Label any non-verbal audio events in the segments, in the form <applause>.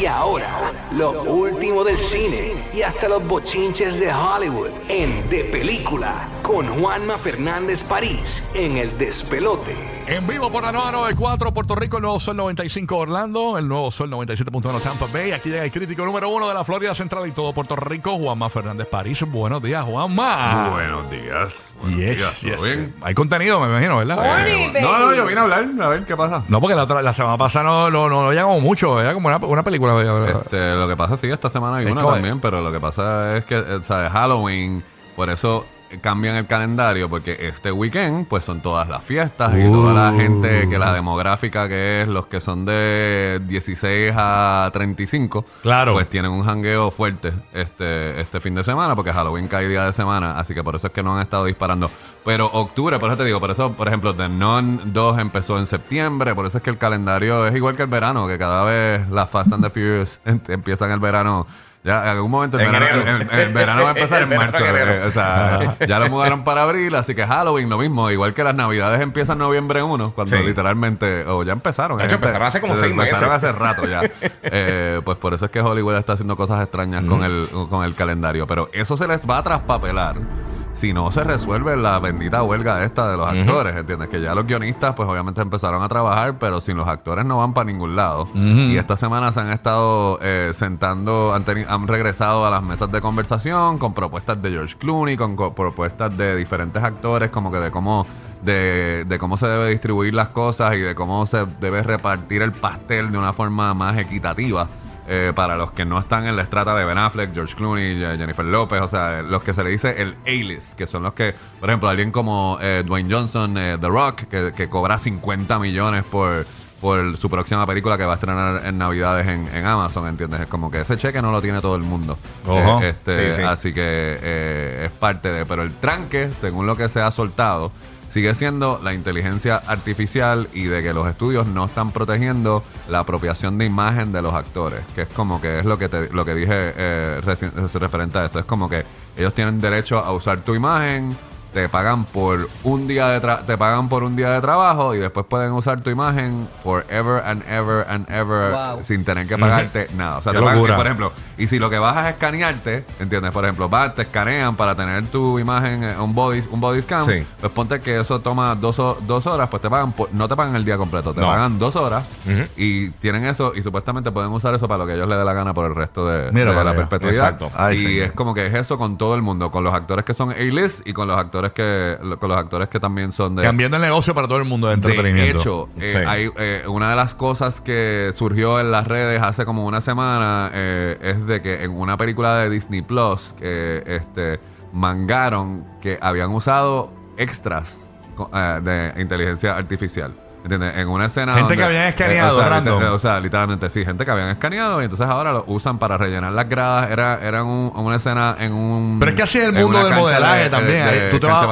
Y ahora, lo último del cine y hasta los bochinches de Hollywood en De Película con Juanma Fernández París en El Despelote. En vivo por la 994 Puerto Rico, el nuevo Sol 95 Orlando, el nuevo Sol 97.1 Tampa Bay. Aquí llega el crítico número uno de la Florida Central y todo Puerto Rico, Juanma Fernández París. Buenos días, Juanma. Buenos días. Buenos Yes, días, ¿todo yes. bien? Hay contenido, me imagino, ¿verdad? Eh, no, no, yo vine a hablar, a ver qué pasa. No, porque la, otra- la semana pasada no, no, no, no llegamos mucho, era como una, una película. Este, lo que pasa, sí, esta semana hay una también, pero lo que pasa es que, eh, ¿sabes? Halloween, por eso cambian el calendario, porque este weekend, pues son todas las fiestas y toda la gente que la demográfica que es los que son de 16 a 35, Claro. pues tienen un jangueo fuerte este, este fin de semana, porque Halloween cae día de semana, así que por eso es que no han estado disparando. Pero octubre, por eso te digo, por eso, por ejemplo, The Nun 2 empezó en septiembre, por eso es que el calendario es igual que el verano, que cada vez las Fast and the Furious em- <laughs> empiezan el verano. Ya en algún momento el, En verano, enero. el- verano va a empezar <laughs> en El verano marzo. en enero. eh, o sea, <laughs> ya lo mudaron para abril, así que Halloween lo mismo, igual que las navidades empiezan noviembre 1, cuando Sí. literalmente, o ya empezaron. De hay hecho, gente- empezaron hace como seis empezaron meses. hace rato ya. <laughs> Eh, pues por eso es que Hollywood está haciendo cosas extrañas con, el, con el calendario. Pero eso se les va a traspapelar si no se resuelve la bendita huelga esta de los actores, ¿entiendes? Que ya los guionistas, pues obviamente empezaron a trabajar, pero sin los actores no van para ningún lado. Y esta semana se han estado eh, sentando, han, han regresado a las mesas de conversación con propuestas de George Clooney, con co- propuestas de diferentes actores, como que de cómo de, de cómo se debe distribuir las cosas y de cómo se debe repartir el pastel de una forma más equitativa eh, para los que no están en la estrata de Ben Affleck, George Clooney, Je- Jennifer López, o sea, los que se le dice el A-list, que son los que, por ejemplo, alguien como eh, Dwayne Johnson, eh, The Rock, que cobra 50 millones por, por su próxima película que va a estrenar en Navidades en, en Amazon, ¿entiendes? Es como que ese cheque no lo tiene todo el mundo. Ojo. Eh, este, Sí, sí. Así que eh, es parte de, pero el tranque, según lo que se ha soltado, sigue siendo la inteligencia artificial y de que los estudios no están protegiendo la apropiación de imagen de los actores, que es como que es lo que te, lo que dije eh, referente a esto, es como que ellos tienen derecho a usar tu imagen, te pagan por un día de tra- te pagan por un día de trabajo y después pueden usar tu imagen forever and ever and ever Wow. sin tener que pagarte nada. O sea, Qué te pagan- y por ejemplo, y si lo que vas es escanearte, ¿entiendes? Por ejemplo, vas, te escanean para tener tu imagen, eh, un body, un body scan, Sí. pues ponte que eso toma dos, dos horas, pues te pagan, por- no te pagan el día completo, te No. pagan dos horas y tienen eso y supuestamente pueden usar eso para lo que ellos les dé la gana por el resto de, Mira de la perpetuidad. Exacto. Ay, y es como que es eso con todo el mundo, con los actores que son A-list y con los actores que con los actores que también son de Cambiando el negocio para todo el mundo de entretenimiento. de hecho, eh, Sí. hay, eh, una de las cosas que surgió en las redes hace como una semana eh, es de que en una película de Disney Plus este, mangaron que habían usado extras de inteligencia artificial. ¿Entiendes? En una escena. Gente donde- que habían escaneado, o sea, random. liter- o sea, literalmente, sí, gente que habían escaneado y entonces ahora lo usan para rellenar las gradas. Era, era un- una escena en un. Pero es que así es el mundo del modelaje de- también. de- de tú, te vas,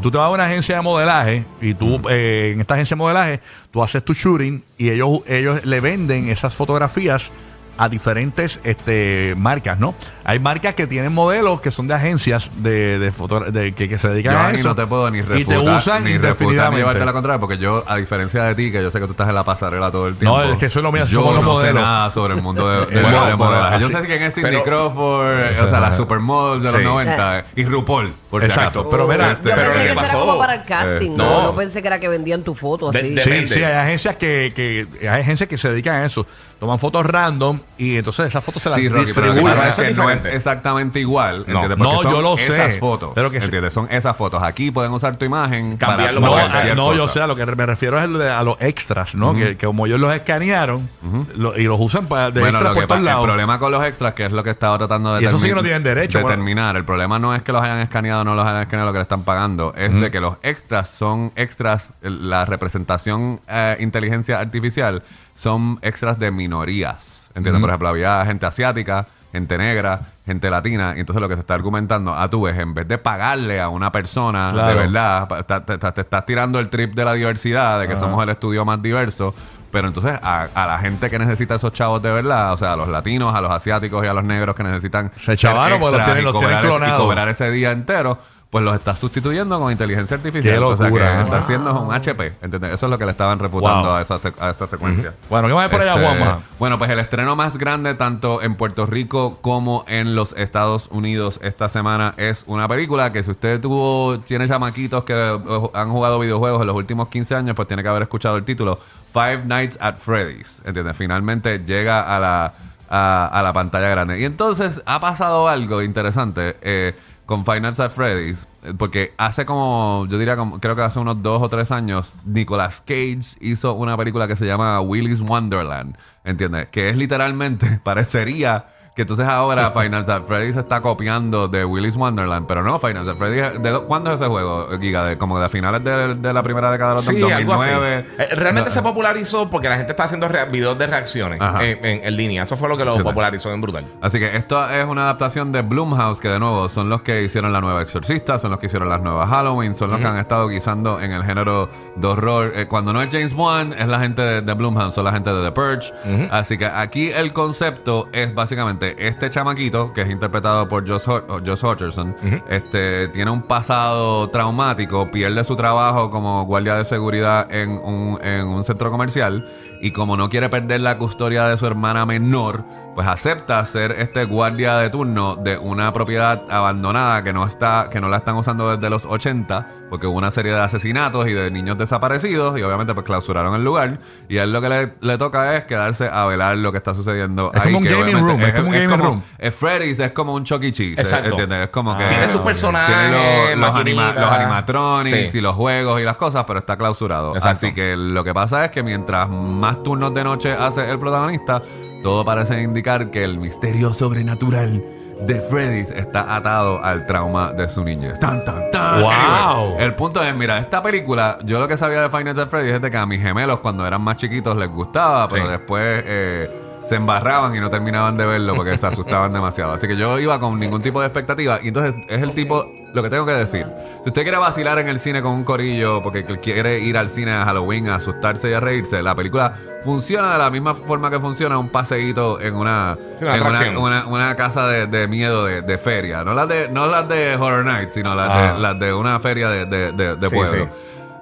tú te vas a una agencia de modelaje y tú eh, en esta agencia de modelaje tú haces tu shooting y ellos, ellos le venden esas fotografías a diferentes este, marcas, ¿no? Hay marcas que tienen modelos que son de agencias de, de, foto- de- que, que se dedican Yo a eso. no te puedo ni y refutar, te usan ni refutar ni indefinidamente. llevarte la contraria, porque yo, a diferencia de ti, que yo sé que tú estás en la pasarela todo el tiempo. es que eso es lo mío, Yo los no sé modelos. nada sobre el mundo de, <laughs> de, Eh, bueno, de modelaje. pero Yo sé quién es Cindy pero- Crawford, o sea, la supermodel de los Sí. 90, y RuPaul, por si Exacto, acaso. pero mira, Este, Yo pero pensé ¿qué que eso era como para el casting, Eh, no. no. no pensé que era que vendían tu foto así. de- Sí, sí, hay agencias que, que hay agencias que se dedican a eso. Toman fotos random y entonces esas fotos se las Sí, Rocky, pero que distribuyen. no es exactamente igual, No. ¿entiendes? No, son yo lo sé, esas fotos, pero que. ¿entiendes? Son esas fotos. Aquí pueden usar tu imagen Cambiarlo para No, para a- cualquier no, yo sé, a lo que me refiero es a los extras, ¿no? que, que como ellos los escanearon lo- y los usan para de Bueno, extras lo por todos pa- el lados. problema con los extras, que es lo que estaba tratando de Y eso sí que no tienen derecho, bueno. determinar. El problema no es que los hayan escaneado o no los hayan escaneado lo que le están pagando, es de que los extras son extras, la representación eh, inteligencia artificial son extras de minorías. ¿Entiendes? Por ejemplo, había gente asiática, gente negra, gente latina. Y entonces lo que se está argumentando, a tu vez, en vez de pagarle a una persona de verdad, te, te- te estás tirando el trip de la diversidad, de que somos el estudio más diverso. Pero entonces a, a la gente que necesita esos chavos de verdad, o sea, a los latinos, a los asiáticos y a los negros que necesitan Se chavaron porque los tienen- los tienen clonados. Y cobrar ese día entero, pues los estás sustituyendo con inteligencia artificial. Qué O sea, que está haciendo un HP. ¿entendés? Eso es lo que le estaban refutando Wow. a, esa, a esa secuencia. Bueno, ¿qué más hay por allá, Este, Juanma? Bueno, pues el estreno más grande tanto en Puerto Rico como en los Estados Unidos esta semana es una película que si usted tuvo, tiene chamaquitos que eh, han jugado videojuegos en los últimos 15 años, pues tiene que haber escuchado el título Five Nights at Freddy's. ¿Entiendes? Finalmente llega a la, a, a la pantalla grande. Y entonces ha pasado algo interesante. eh, con Nights at Freddy's, eh, porque hace como, yo diría, como, creo que hace unos dos o tres años, Nicolas Cage hizo una película que se llama Willy's Wonderland, ¿entiendes? Que es literalmente, <laughs> parecería que entonces ahora <laughs> Nights at Freddy's está copiando de Willy's Wonderland, pero no, Nights at Freddy's, ¿de lo- ¿cuándo es ese juego, Giga? De, como de finales de, de la primera década de los Sí, algo así. 2009. Eh, Realmente No, se popularizó porque la gente está haciendo videos de reacciones en, en- en línea. Eso fue lo que lo Sí, popularizó en brutal. Así que esto es una adaptación de Blumhouse, que de nuevo son los que hicieron la nueva Exorcista, son los que hicieron las nuevas Halloween, son los que han estado guisando en el género de horror. Eh, cuando no es James Wan, es la gente de, de Blumhouse, son la gente de The Purge. Así que aquí el concepto es básicamente este chamaquito, que es interpretado por Josh, Josh Hutcherson, este, tiene un pasado traumático, pierde su trabajo como guardia de seguridad en un, en un centro comercial y como no quiere perder la custodia de su hermana menor, pues acepta ser este guardia de turno de una propiedad abandonada que no está que no la están usando desde los 80 porque hubo una serie de asesinatos y de niños desaparecidos y obviamente pues clausuraron el lugar y a él lo que le, le toca es quedarse a velar lo que está sucediendo Es ahí, como un gaming room, es como un gaming room. es Freddy's es como un Chuck E. Cheese Exacto. ¿entiendes? es como que Tiene sus personajes, los, anima- los animatronics Sí. y los juegos y las cosas pero está clausurado Exacto. así que lo que pasa es que mientras más turnos de noche hace el protagonista, todo parece indicar que el misterio sobrenatural de Freddy's está atado al trauma de su niñez. Tan, tan, tan. ¡Wow! Anyway, el punto es, mira, esta película, yo lo que sabía de Nights at Freddy's es de que a mis gemelos cuando eran más chiquitos les gustaba, pero Sí. después eh, se embarraban y no terminaban de verlo porque se asustaban demasiado. Así que yo iba con ningún tipo de expectativa y entonces es el tipo, lo que tengo que decir. Si usted quiere vacilar en el cine con un corillo porque quiere ir al cine a Halloween a asustarse y a reírse, la película funciona de la misma forma que funciona un paseíto en una, en una, atracción. una- una casa de, de miedo de, de feria. No las de, no las de Horror Nights, sino las, Ah. de, las de una feria de, de, de- de Sí, pueblo. sí.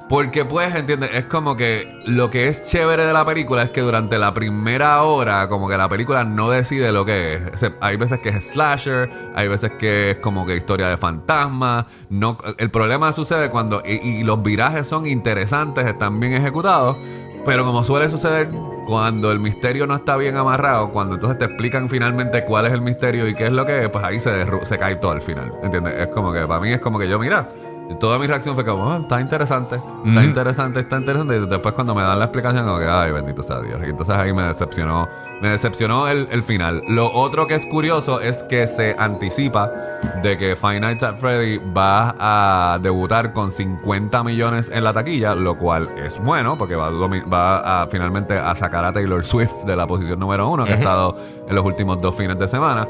Porque pues, ¿entiendes? Es como que lo que es chévere de la película es que durante la primera hora, como que la película no decide lo que es. Hay veces que es slasher, hay veces que es como que historia de fantasma. No, el problema sucede cuando, y, los virajes son interesantes, están bien ejecutados, pero como suele suceder cuando el misterio no está bien amarrado, cuando entonces te explican finalmente cuál es el misterio y qué es lo que es, pues ahí se, se cae todo al final. ¿Entiendes? Es como que para mí es como que yo, mira, toda mi reacción fue como, "Ah, está interesante, está interesante, está interesante. Y después cuando me dan la explicación, como que, ay, bendito sea Dios. Y entonces ahí me decepcionó, me decepcionó el, el final. Lo otro que es curioso es que se anticipa de que Five Nights at Freddy va a debutar con 50 millones en la taquilla, lo cual es bueno porque va a, va a finalmente a sacar a Taylor Swift de la posición número uno que ha estado en los últimos dos fines de semana.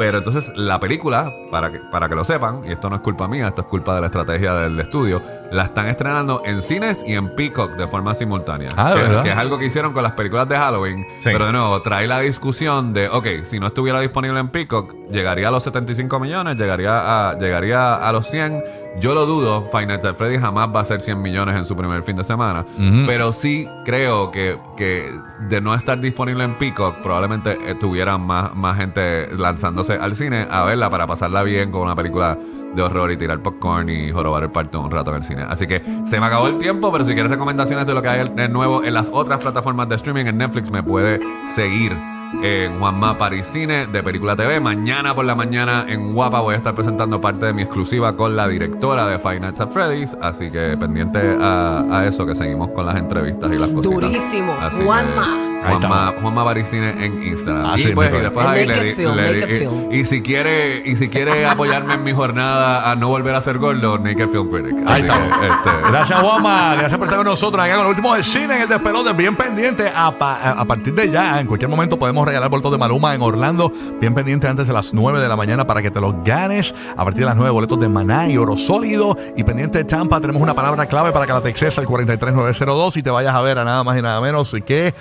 Pero entonces la película, para que, para que lo sepan, y esto no es culpa mía, esto es culpa de la estrategia del estudio, la están estrenando en cines y en Peacock de forma simultánea. Ah, ¿de que, verdad? que es algo que hicieron con las películas de Halloween. Sí. Pero de nuevo, trae la discusión de, ok, si no estuviera disponible en Peacock, llegaría a los 75 millones, llegaría a, llegaría a los 100. Yo lo dudo, at Freddy jamás va a ser 100 millones en su primer fin de semana. Pero sí creo que, que de no estar disponible en Peacock, probablemente eh, tuvieran más, más gente lanzándose al cine a verla para pasarla bien con una película de horror y tirar popcorn y jorobar el parto un rato en el cine. Así que se me acabó el tiempo, pero si quieres recomendaciones de lo que hay de nuevo en las otras plataformas de streaming, en Netflix me puede seguir en Juanma Paris Cine de Película TV. Mañana por la mañana en Guapa voy a estar presentando parte de mi exclusiva con la directora de Five Nights at Freddy's. Así que pendiente a, a eso que seguimos con las entrevistas y las cositas. Durísimo. Así Juanma. Juanma, Juanma Baricine en Instagram. Así y, pues, mismo. y después ahí le, di- le di- y- si quiere y si quiere apoyarme en mi jornada a no volver a ser gordo, Naked Film Critic. Ahí Así estamos. que, este, Gracias, Juanma. Gracias por estar con nosotros acá con lo último del cine en el despelote. Bien pendiente. A, pa- a- a partir de ya, en cualquier momento podemos regalar boletos de Maluma en Orlando. Bien pendiente antes de las 9 de la mañana para que te los ganes. A partir de las 9, boletos de Maná y Oro Sólido. Y pendiente de Champa, tenemos una palabra clave para que la textes al 43902 y te vayas a ver a nada más y nada menos que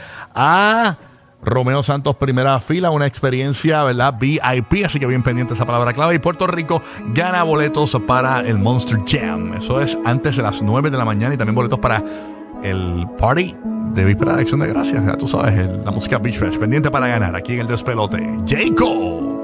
Romeo Santos, primera fila, una experiencia, ¿verdad? VIP, así que bien pendiente esa palabra clave. Y Puerto Rico gana boletos para el Monster Jam. Eso es antes de las 9 de la mañana y también boletos para el party de víspera de acción de gracias. Ya tú sabes, la música Beach Fresh. Pendiente para ganar aquí en el despelote. Jacob.